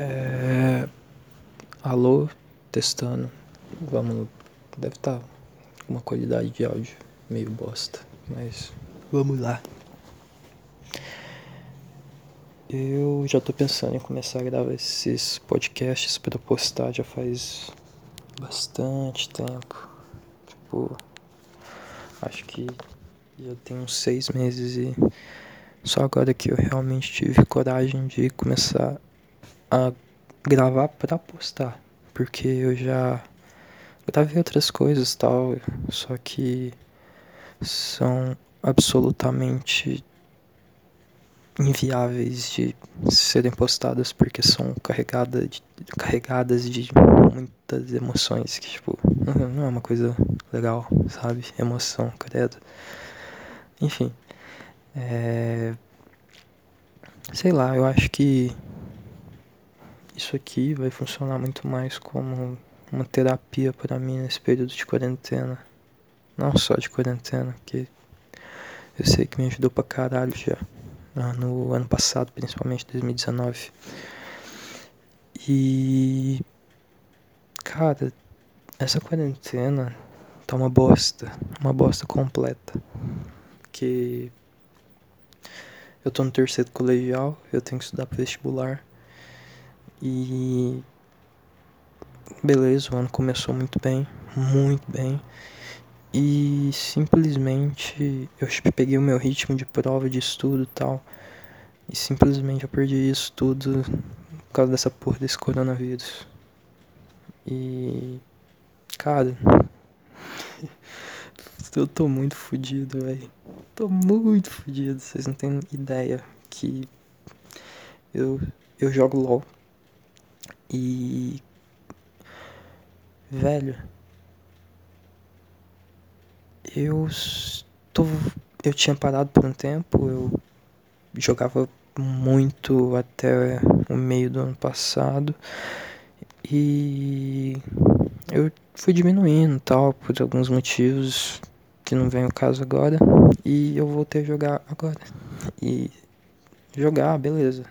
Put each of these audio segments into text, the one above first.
É... Alô, testando. Vamos. Deve estar tá com uma qualidade de áudio meio bosta, mas vamos lá. Eu já tô pensando em começar a gravar esses podcasts para postar já faz bastante tempo. Tipo, acho que já tem uns seis meses e só agora que eu realmente tive coragem de começar a gravar para postar, porque eu já gravei outras coisas tal, só que são absolutamente inviáveis de serem postadas porque são carregadas de, carregadas de muitas emoções que tipo não é uma coisa legal, sabe? Emoção, credo. Enfim, é... sei lá, eu acho que isso aqui vai funcionar muito mais como uma terapia para mim nesse período de quarentena. Não só de quarentena, que eu sei que me ajudou pra caralho já. No ano passado, principalmente 2019. E. Cara, essa quarentena tá uma bosta. Uma bosta completa. Que. Eu tô no terceiro colegial, eu tenho que estudar pro vestibular. E beleza, o ano começou muito bem, muito bem. E simplesmente eu peguei o meu ritmo de prova, de estudo e tal. E simplesmente eu perdi isso tudo por causa dessa porra desse coronavírus. E. Cara. eu tô muito fodido, velho. Tô muito fodido, vocês não têm ideia que. Eu, eu jogo LOL e. Velho. Eu. Tô, eu tinha parado por um tempo, eu jogava muito até o meio do ano passado. E eu fui diminuindo tal, por alguns motivos que não vem o caso agora. E eu voltei a jogar agora. E jogar, beleza.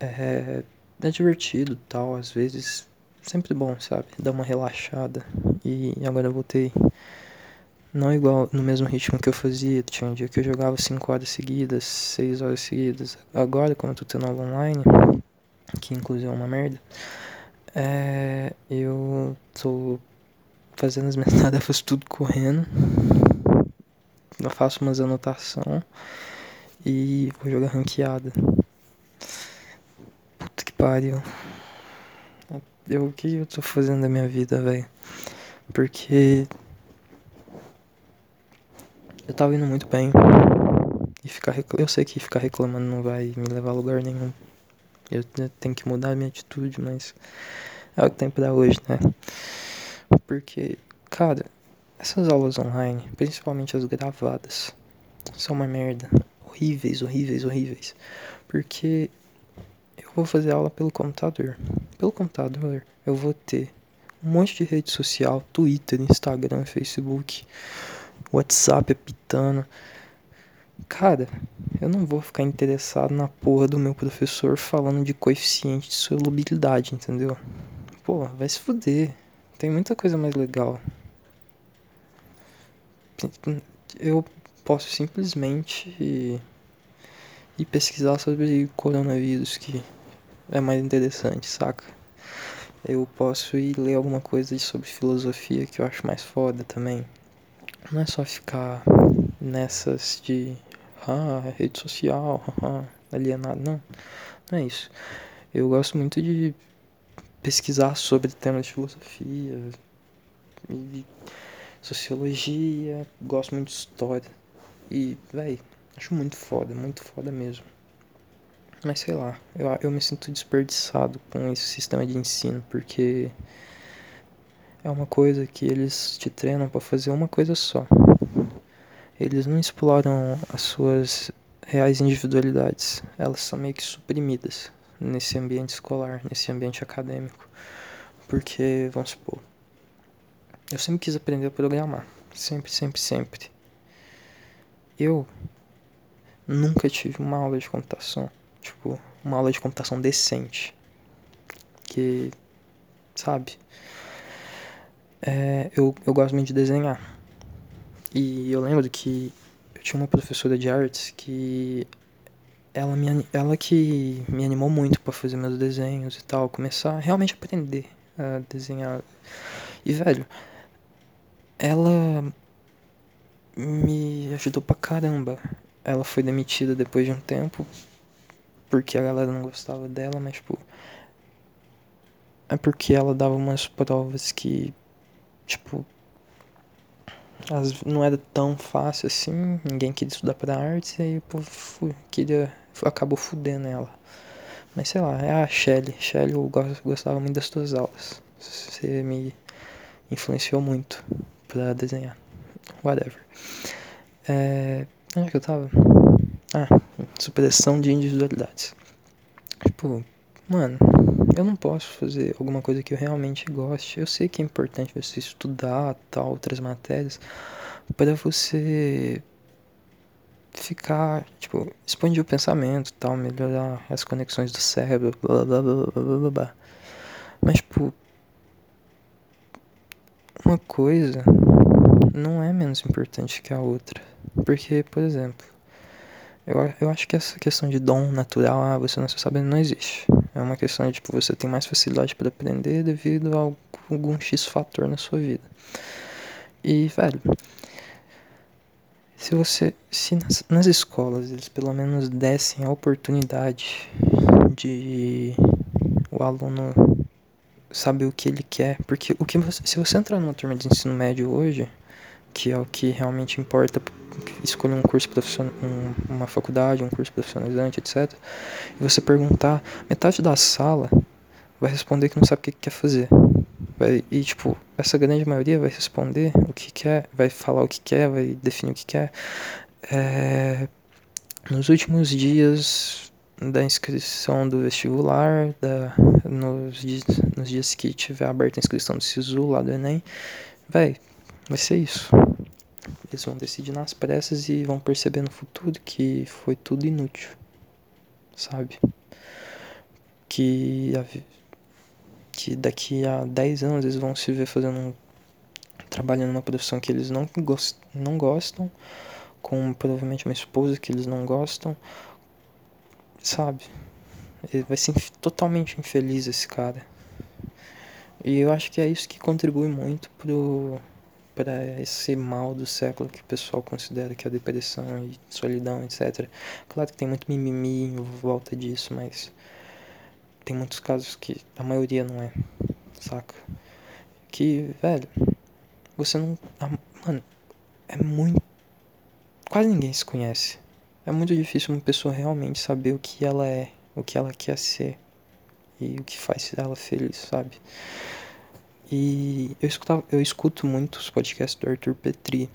É, é divertido tal, às vezes sempre bom, sabe? Dar uma relaxada. E agora eu voltei não igual no mesmo ritmo que eu fazia. Tinha um dia que eu jogava 5 horas seguidas, 6 horas seguidas. Agora, quando eu tô tendo aula online, que inclusive é uma merda, é, eu tô fazendo as minhas tarefas tudo correndo. Eu faço umas anotações e vou jogar ranqueada pariu. Eu, o que eu tô fazendo da minha vida, velho? Porque. Eu tava indo muito bem. E ficar Eu sei que ficar reclamando não vai me levar a lugar nenhum. Eu tenho que mudar a minha atitude, mas. É o que tem pra hoje, né? Porque, cara, essas aulas online, principalmente as gravadas, são uma merda. Horríveis, horríveis, horríveis. Porque vou fazer aula pelo computador. Pelo computador, eu vou ter um monte de rede social, Twitter, Instagram, Facebook, WhatsApp apitando. Cara, eu não vou ficar interessado na porra do meu professor falando de coeficiente de solubilidade, entendeu? Pô, vai se fuder. Tem muita coisa mais legal. Eu posso simplesmente ir pesquisar sobre coronavírus que é mais interessante, saca? Eu posso ir ler alguma coisa sobre filosofia que eu acho mais foda também. Não é só ficar nessas de ah, rede social, ah, alienado, não. Não é isso. Eu gosto muito de pesquisar sobre temas de filosofia e sociologia, gosto muito de história. E, véi, acho muito foda, muito foda mesmo. Mas sei lá, eu, eu me sinto desperdiçado com esse sistema de ensino, porque é uma coisa que eles te treinam para fazer uma coisa só. Eles não exploram as suas reais individualidades, elas são meio que suprimidas nesse ambiente escolar, nesse ambiente acadêmico. Porque, vamos supor, eu sempre quis aprender a programar, sempre, sempre, sempre. Eu nunca tive uma aula de computação tipo, uma aula de computação decente. porque, sabe? É, eu, eu gosto muito de desenhar. E eu lembro que eu tinha uma professora de artes que ela, me, ela que me animou muito para fazer meus desenhos e tal, começar a realmente aprender a desenhar. E, velho, ela me ajudou pra caramba. Ela foi demitida depois de um tempo porque a galera não gostava dela, mas, tipo. É porque ela dava umas provas que, tipo, as, não era tão fácil assim, ninguém queria estudar para artes, e aí o povo queria, acabou fudendo ela. Mas sei lá, é a Shelly. Shelly, eu gostava muito das tuas aulas. Você me influenciou muito pra desenhar. Whatever. É. Onde é que eu tava? Ah, supressão de individualidades. Tipo, mano, eu não posso fazer alguma coisa que eu realmente goste. Eu sei que é importante você estudar tal outras matérias para você ficar, tipo, expandir o pensamento, tal, melhorar as conexões do cérebro, blá blá blá blá blá blá. Mas tipo, uma coisa não é menos importante que a outra. Porque, por exemplo, eu, eu acho que essa questão de dom natural, ah, você não sabendo, não existe. É uma questão de, tipo, você tem mais facilidade para aprender devido a algum X fator na sua vida. E, velho, se você, se nas, nas escolas eles pelo menos dessem a oportunidade de o aluno saber o que ele quer, porque o que você, se você entrar numa turma de ensino médio hoje, que é o que realmente importa escolher um curso profissional, um, uma faculdade, um curso profissionalizante, etc. E você perguntar, metade da sala vai responder que não sabe o que quer fazer. Vai, e, tipo, essa grande maioria vai responder o que quer, vai falar o que quer, vai definir o que quer. É, nos últimos dias da inscrição do vestibular, da, nos, dias, nos dias que tiver aberta a inscrição do SISU lá do Enem, vai, vai ser isso. Eles vão decidir nas pressas e vão perceber no futuro que foi tudo inútil, sabe? Que, que daqui a 10 anos eles vão se ver fazendo um, trabalhando numa profissão que eles não, gost, não gostam, com provavelmente uma esposa que eles não gostam, sabe? Ele vai ser totalmente infeliz esse cara. E eu acho que é isso que contribui muito pro para esse mal do século que o pessoal considera que é a depressão e solidão, etc. Claro que tem muito mimimi em volta disso, mas tem muitos casos que a maioria não é, saca? Que, velho, você não. Mano, é muito. Quase ninguém se conhece. É muito difícil uma pessoa realmente saber o que ela é, o que ela quer ser e o que faz ela feliz, sabe? E eu, escutava, eu escuto muitos podcasts do Arthur Petri.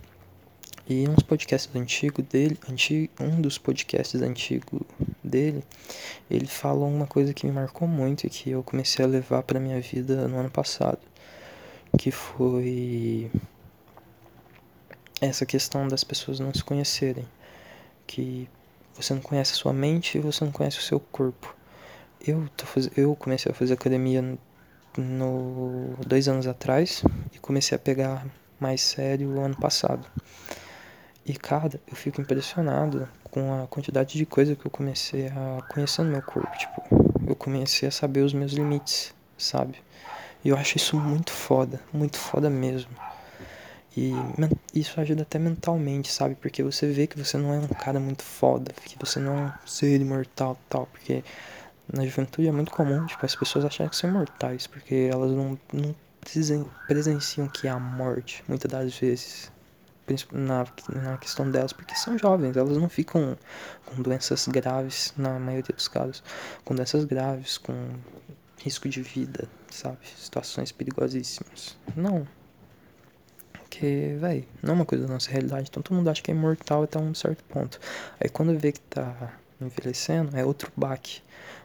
E uns podcasts antigos dele, antigo, um dos podcasts antigos dele, ele fala uma coisa que me marcou muito e que eu comecei a levar para minha vida no ano passado, que foi essa questão das pessoas não se conhecerem, que você não conhece a sua mente e você não conhece o seu corpo. Eu, tô faz... eu comecei a fazer academia no dois anos atrás e comecei a pegar mais sério ano passado. E cara, eu fico impressionado com a quantidade de coisa que eu comecei a conhecer no meu corpo, tipo, eu comecei a saber os meus limites, sabe? E eu acho isso muito foda, muito foda mesmo. E isso ajuda até mentalmente, sabe? Porque você vê que você não é um cara muito foda, que você não é um ser imortal tal, porque na juventude é muito comum, tipo, as pessoas acharem que são imortais, porque elas não, não presenciam, que é a morte, muitas das vezes. Na, na questão delas, porque são jovens, elas não ficam com doenças graves, na maioria dos casos, com doenças graves, com risco de vida, sabe? Situações perigosíssimas. Não. Porque, velho, não é uma coisa da nossa realidade. Então todo mundo acha que é imortal até um certo ponto. Aí quando vê que tá envelhecendo, é outro baque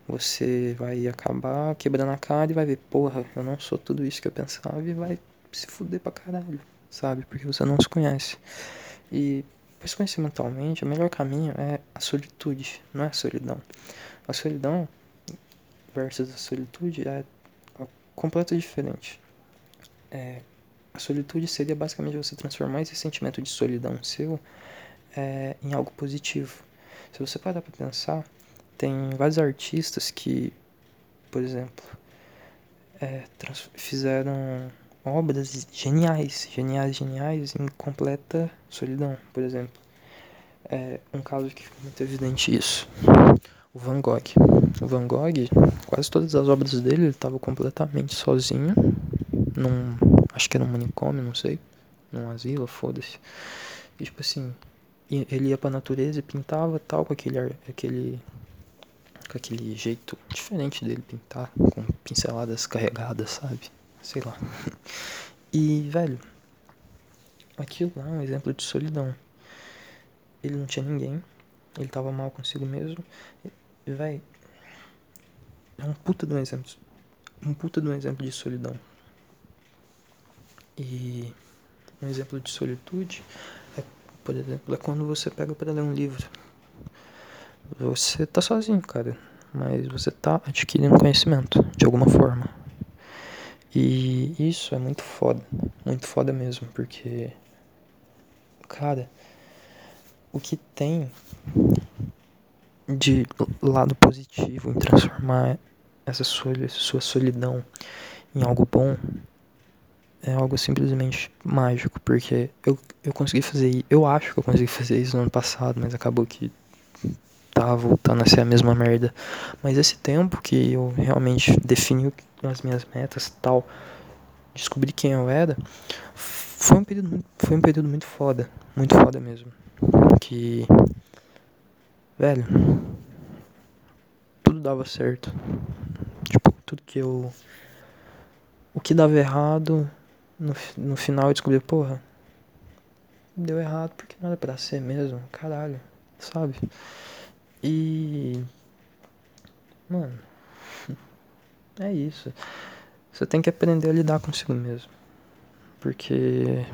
você vai acabar quebrando a cara e vai ver, porra, eu não sou tudo isso que eu pensava e vai se fuder pra caralho, sabe? Porque você não se conhece. E para se conhecer mentalmente, o melhor caminho é a solitude, não é a solidão. A solidão versus a solitude é completo diferente. É, a solitude seria basicamente você transformar esse sentimento de solidão seu é, em algo positivo. Se você parar para pensar, tem vários artistas que, por exemplo, é, fizeram obras geniais, geniais, geniais em completa solidão, por exemplo. É um caso que fica muito evidente isso. O Van Gogh. O Van Gogh, quase todas as obras dele, ele estava completamente sozinho, num, acho que era um manicômio, não sei, num asilo, foda-se. E tipo assim, ele ia pra natureza e pintava tal com aquele, aquele com aquele jeito diferente dele pintar, com pinceladas carregadas, sabe? Sei lá. E, velho, aquilo lá é um exemplo de solidão. Ele não tinha ninguém, ele tava mal consigo mesmo. E, velho, é um puta de um exemplo. Um puta de um exemplo de solidão. E um exemplo de solitude por exemplo, é quando você pega para ler um livro. Você tá sozinho, cara, mas você tá adquirindo conhecimento de alguma forma. E isso é muito foda, muito foda mesmo, porque, cara, o que tem de lado positivo em transformar essa sua, sua solidão em algo bom é algo simplesmente mágico, porque eu, eu consegui fazer, eu acho que eu consegui fazer isso no ano passado, mas acabou que tá voltando a ser a mesma merda. Mas esse tempo que eu realmente defini as minhas metas tal, descobri quem eu era, foi um período, foi um período muito foda. Muito foda mesmo. Que. Velho. Tudo dava certo. Tipo, tudo que eu. O que dava errado, no, no final eu descobri, porra. Deu errado porque não era pra ser mesmo. Caralho. Sabe? E. Mano. É isso. Você tem que aprender a lidar consigo mesmo. Porque.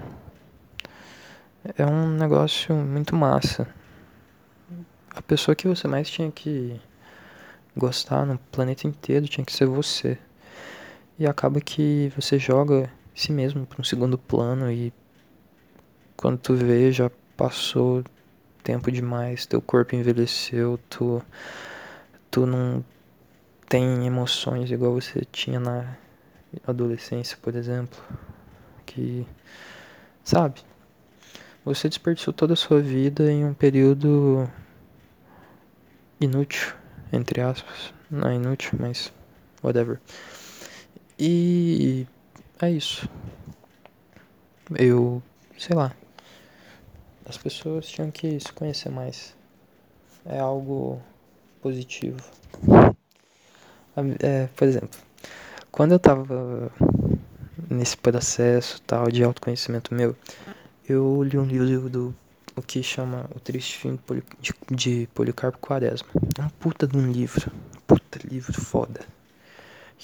É um negócio muito massa. A pessoa que você mais tinha que gostar no planeta inteiro tinha que ser você. E acaba que você joga si mesmo para um segundo plano e quando tu vê já passou tempo demais, teu corpo envelheceu, tu, tu não tem emoções igual você tinha na adolescência, por exemplo. Que, sabe? Você desperdiçou toda a sua vida em um período inútil, entre aspas. Não é inútil, mas whatever. E é isso. Eu, sei lá, as pessoas tinham que se conhecer mais. É algo positivo. É, por exemplo, quando eu tava nesse processo tal de autoconhecimento meu, eu li um livro do o que chama O Triste Fim de, Policarpo Quaresma. É um puta de um livro. Puta livro foda.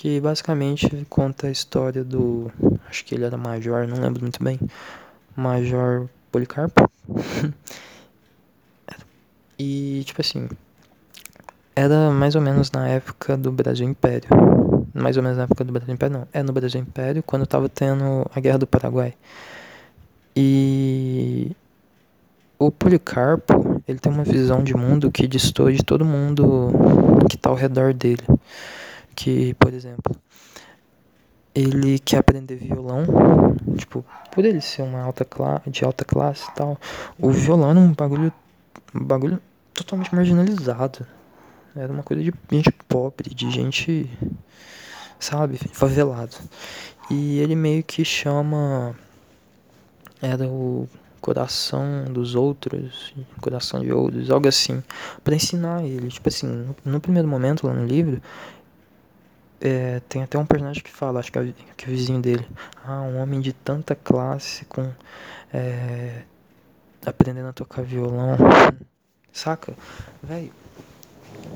Que basicamente conta a história do. Acho que ele era major, não lembro muito bem. Major Policarpo. e, tipo assim, era mais ou menos na época do Brasil Império. Mais ou menos na época do Brasil Império, não. É no Brasil Império, quando tava tendo a Guerra do Paraguai. E o Policarpo, ele tem uma visão de mundo que destoa de todo mundo que tá ao redor dele. Que, por exemplo, ele quer aprender violão, tipo, por ele ser uma alta classe, de alta classe e tal, o violão era um bagulho, um bagulho totalmente marginalizado. Era uma coisa de gente pobre, de gente, sabe, favelado. E ele meio que chama era o coração dos outros, coração de outros, algo assim, para ensinar ele. Tipo assim, no, no primeiro momento lá no livro, é, tem até um personagem que fala, acho que é, que é o vizinho dele. Ah, um homem de tanta classe com. É, aprendendo a tocar violão. Saca? Véi,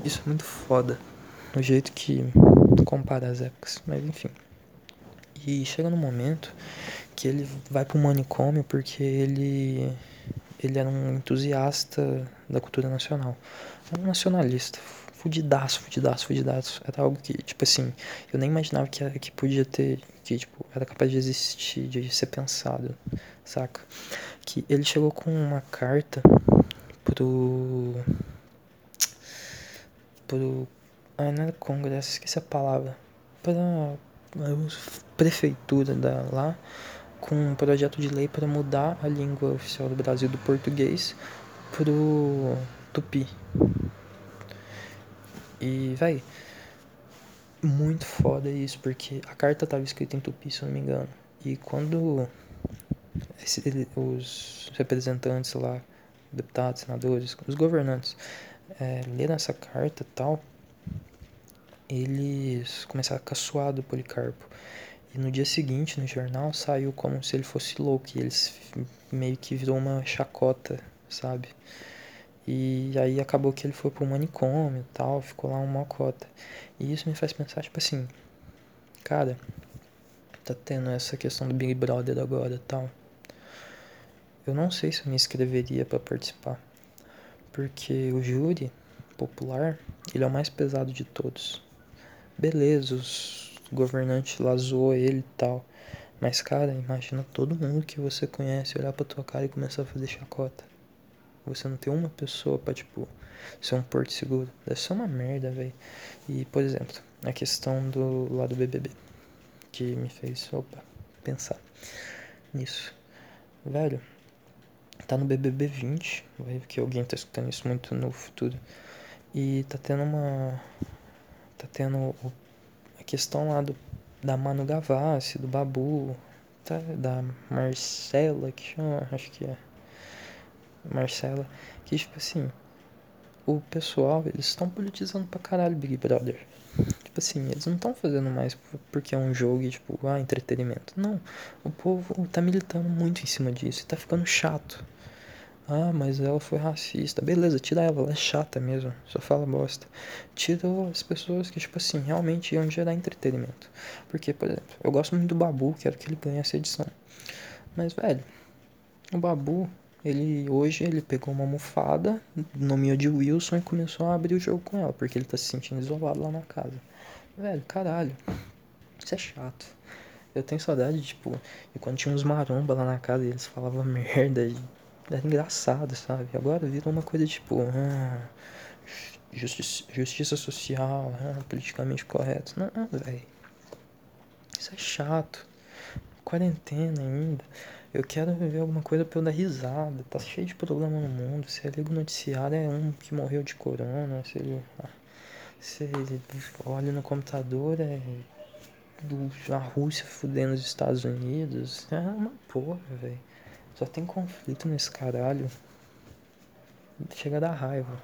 isso é muito foda. O jeito que compara as épocas. Mas enfim. E chega no momento que ele vai pro manicômio porque ele. Ele era um entusiasta da cultura nacional. Um nacionalista, fudidaço, fudidaço, fudidaço. Era algo que, tipo assim, eu nem imaginava que, era, que podia ter, que, tipo, era capaz de existir, de ser pensado, saca? Que ele chegou com uma carta pro. pro. Ah, não era Congresso, esqueci a palavra. Pra prefeitura da, lá com um projeto de lei para mudar a língua oficial do Brasil do português pro tupi. E, véi, muito foda isso, porque a carta tava escrita em tupi, se eu não me engano. E quando esse, os representantes lá, deputados, senadores, os governantes, é, leram essa carta e tal, eles começaram a caçoar do Policarpo. E no dia seguinte, no jornal, saiu como se ele fosse louco. E eles meio que virou uma chacota, sabe? E aí acabou que ele foi pro manicômio e tal, ficou lá uma mocota. E isso me faz pensar, tipo assim, cara, tá tendo essa questão do Big Brother agora e tal. Eu não sei se eu me inscreveria para participar. Porque o júri popular, ele é o mais pesado de todos. Beleza, os governantes lá ele e tal. Mas, cara, imagina todo mundo que você conhece olhar pra tua cara e começar a fazer chacota. Você não tem uma pessoa pra, tipo, ser um porto seguro. Deve ser uma merda, velho. E, por exemplo, a questão do lado do BBB. Que me fez, opa, pensar nisso. Velho, tá no BBB 20. Vai que alguém tá escutando isso muito no futuro. E tá tendo uma. Tá tendo a questão lá do, da Manu Gavassi, do Babu, tá, da Marcela, que chama, acho que é. Marcela, que tipo assim, o pessoal, eles estão politizando pra caralho Big Brother. Tipo assim, eles não estão fazendo mais porque é um jogo e tipo, ah, entretenimento. Não, o povo tá militando muito em cima disso e tá ficando chato. Ah, mas ela foi racista. Beleza, tira ela, ela é chata mesmo, só fala bosta. Tira as pessoas que, tipo assim, realmente iam gerar entretenimento. Porque, por exemplo, eu gosto muito do Babu, quero que ele ganhe essa edição. Mas, velho, o Babu, ele hoje ele pegou uma almofada, nomeou de Wilson e começou a abrir o jogo com ela, porque ele tá se sentindo isolado lá na casa. Velho, caralho. Isso é chato. Eu tenho saudade, tipo, e quando tinha uns maromba lá na casa e eles falavam merda. E era engraçado, sabe? Agora virou uma coisa tipo. Ah, justiça, justiça social, ah, politicamente correto. Não, velho. Isso é chato. Quarentena ainda. Eu quero ver alguma coisa pra eu dar risada. Tá cheio de problema no mundo. Se liga o noticiário é um que morreu de corona. Se ele, se ele olha no computador é do, a Rússia fudendo os Estados Unidos. É uma porra, velho. Só tem conflito nesse caralho. Chega a dar raiva.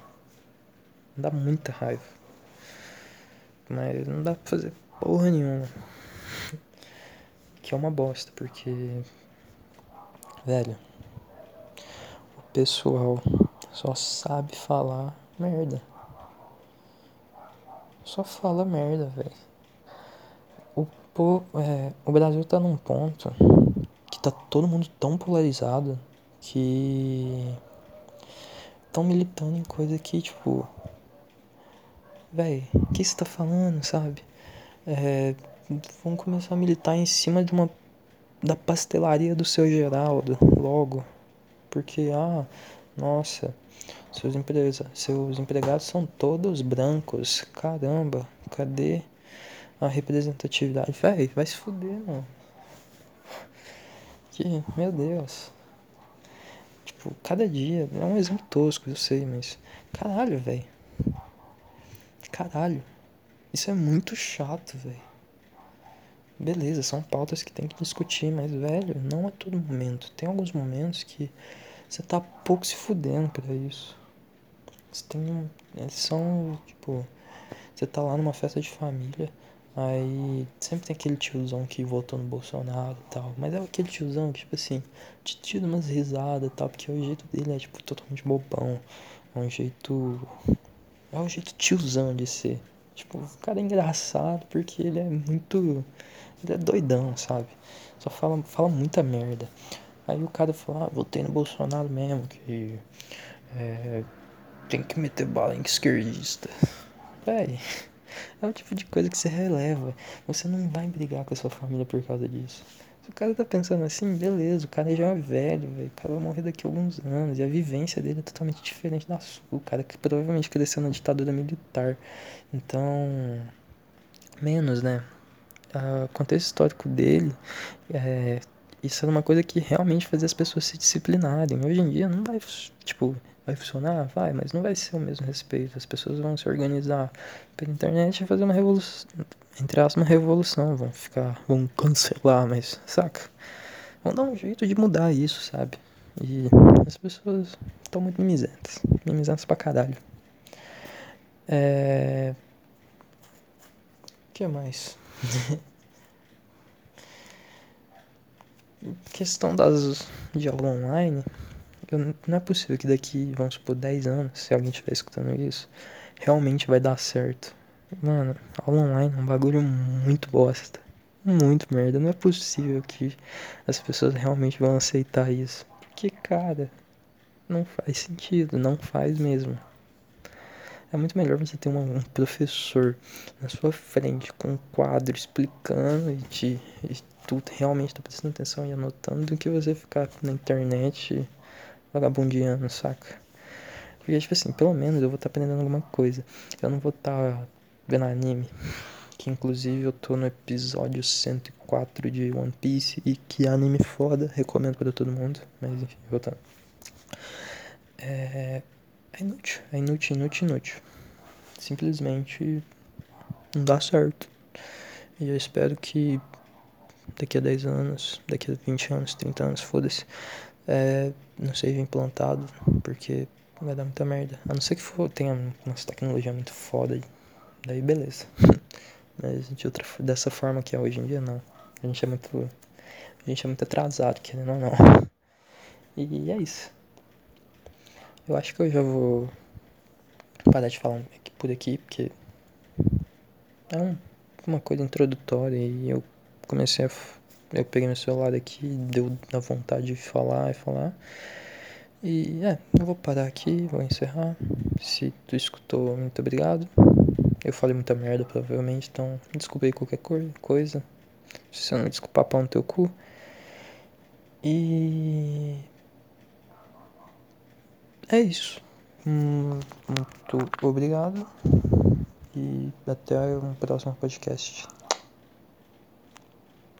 Dá muita raiva. Mas não dá pra fazer porra nenhuma. Que é uma bosta, porque. Velho. O pessoal só sabe falar merda. Só fala merda, velho. O, é, o Brasil tá num ponto tá todo mundo tão polarizado que estão militando em coisa que, tipo, véi, o que você tá falando, sabe? É, vamos começar a militar em cima de uma da pastelaria do seu Geraldo, logo. Porque, ah, nossa, seus, empresa, seus empregados são todos brancos. Caramba, cadê a representatividade? Véi, vai se fuder, mano. Que, meu Deus. Tipo, cada dia. É um exemplo tosco, eu sei, mas. Caralho, velho. Caralho. Isso é muito chato, velho. Beleza, são pautas que tem que discutir, mas, velho, não é todo momento. Tem alguns momentos que você tá pouco se fudendo pra isso. Você tem. Eles são, tipo. Você tá lá numa festa de família. Aí sempre tem aquele tiozão que votou no Bolsonaro e tal. Mas é aquele tiozão que, tipo assim, te tira umas risadas e tal, porque o jeito dele é, tipo, totalmente bobão. É um jeito. É um jeito tiozão de ser. Tipo, o cara é engraçado porque ele é muito. Ele é doidão, sabe? Só fala, fala muita merda. Aí o cara fala, ah, votei no Bolsonaro mesmo, que. É, tem que meter bala em esquerdista. véi, é o tipo de coisa que você releva. Você não vai brigar com a sua família por causa disso. Se o cara tá pensando assim, beleza, o cara já é velho, velho. O cara vai morrer daqui a alguns anos. E a vivência dele é totalmente diferente da sua. O cara que provavelmente cresceu na ditadura militar. Então. Menos, né? O contexto histórico dele é, isso era uma coisa que realmente fazia as pessoas se disciplinarem. Hoje em dia não vai, tipo, vai funcionar? Vai, mas não vai ser o mesmo respeito. As pessoas vão se organizar pela internet e fazer uma revolução, entre aspas, uma revolução. Vão ficar, vão cancelar, mas, saca? Vão dar um jeito de mudar isso, sabe? E as pessoas estão muito mimizentas. Mimizentas pra caralho. É... O que mais? questão das de aula online, eu, não é possível que daqui, vamos supor, 10 anos, se alguém estiver escutando isso, realmente vai dar certo. Mano, aula online é um bagulho muito bosta. Muito merda. Não é possível que as pessoas realmente vão aceitar isso. Porque, cara, não faz sentido. Não faz mesmo. É muito melhor você ter um professor na sua frente com um quadro explicando e te, e tu realmente tá prestando atenção e anotando do que você ficar na internet vagabundeando, saca? Porque, tipo assim, pelo menos eu vou estar tá aprendendo alguma coisa. Eu não vou estar tá vendo anime. Que inclusive eu tô no episódio 104 de One Piece e que anime foda, recomendo para todo mundo. Mas enfim, voltando. É, é inútil, é inútil, inútil, inútil. Simplesmente não dá certo. E eu espero que daqui a 10 anos, daqui a 20 anos, 30 anos, foda-se, é, não seja implantado, porque vai dar muita merda. A não ser que for, tenha uma tecnologia muito foda, daí beleza. Mas de outra, dessa forma que é hoje em dia, não. A gente é muito. A gente é muito atrasado, querendo ou não. E é isso. Eu acho que eu já vou parar de falar por aqui, porque é um, uma coisa introdutória e eu comecei a. Eu peguei meu celular aqui, deu na vontade de falar e falar. E é, eu vou parar aqui, vou encerrar. Se tu escutou, muito obrigado. Eu falei muita merda, provavelmente, então desculpa aí qualquer coisa. Se você não me desculpar, pau no teu cu. E. É isso. Muito obrigado. E até um próximo podcast.